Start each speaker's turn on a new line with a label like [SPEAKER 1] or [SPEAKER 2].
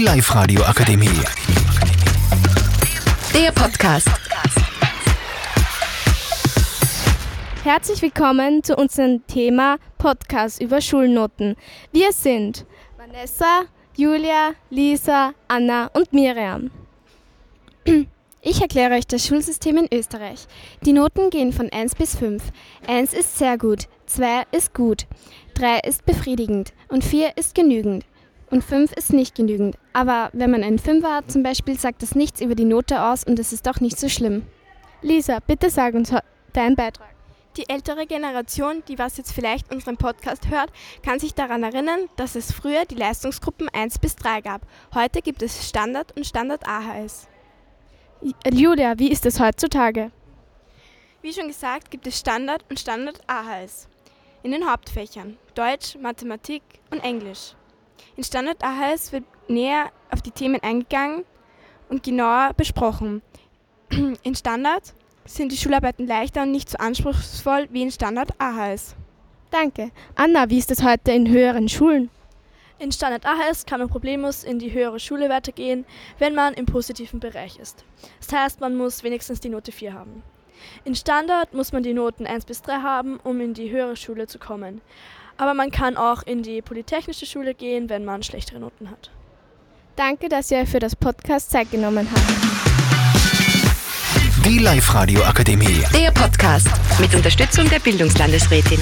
[SPEAKER 1] Die Live-Radio Akademie.
[SPEAKER 2] Der Podcast.
[SPEAKER 3] Herzlich willkommen zu unserem Thema Podcast über Schulnoten. Wir sind Vanessa, Julia, Lisa, Anna und Miriam.
[SPEAKER 4] Ich erkläre euch das Schulsystem in Österreich. Die Noten gehen von 1 bis 5. 1 ist sehr gut, 2 ist gut, 3 ist befriedigend und 4 ist genügend. Und 5 ist nicht genügend. Aber wenn man einen 5 hat zum Beispiel, sagt das nichts über die Note aus und es ist doch nicht so schlimm.
[SPEAKER 3] Lisa, bitte sag uns deinen Beitrag.
[SPEAKER 5] Die ältere Generation, die was jetzt vielleicht unseren Podcast hört, kann sich daran erinnern, dass es früher die Leistungsgruppen 1 bis 3 gab. Heute gibt es Standard und Standard AHS.
[SPEAKER 3] Julia, wie ist es heutzutage?
[SPEAKER 5] Wie schon gesagt, gibt es Standard und Standard AHS in den Hauptfächern Deutsch, Mathematik und Englisch. In Standard AHS wird näher auf die Themen eingegangen und genauer besprochen. In Standard sind die Schularbeiten leichter und nicht so anspruchsvoll wie in Standard AHS.
[SPEAKER 3] Danke. Anna, wie ist es heute in höheren Schulen?
[SPEAKER 6] In Standard AHS kann man problemlos in die höhere Schule weitergehen, wenn man im positiven Bereich ist. Das heißt, man muss wenigstens die Note 4 haben. In Standard muss man die Noten 1 bis 3 haben, um in die höhere Schule zu kommen. Aber man kann auch in die polytechnische Schule gehen, wenn man schlechtere Noten hat.
[SPEAKER 3] Danke, dass ihr für das Podcast Zeit genommen habt.
[SPEAKER 1] Die Live-Radio Akademie.
[SPEAKER 2] Der Podcast mit Unterstützung der Bildungslandesrätin.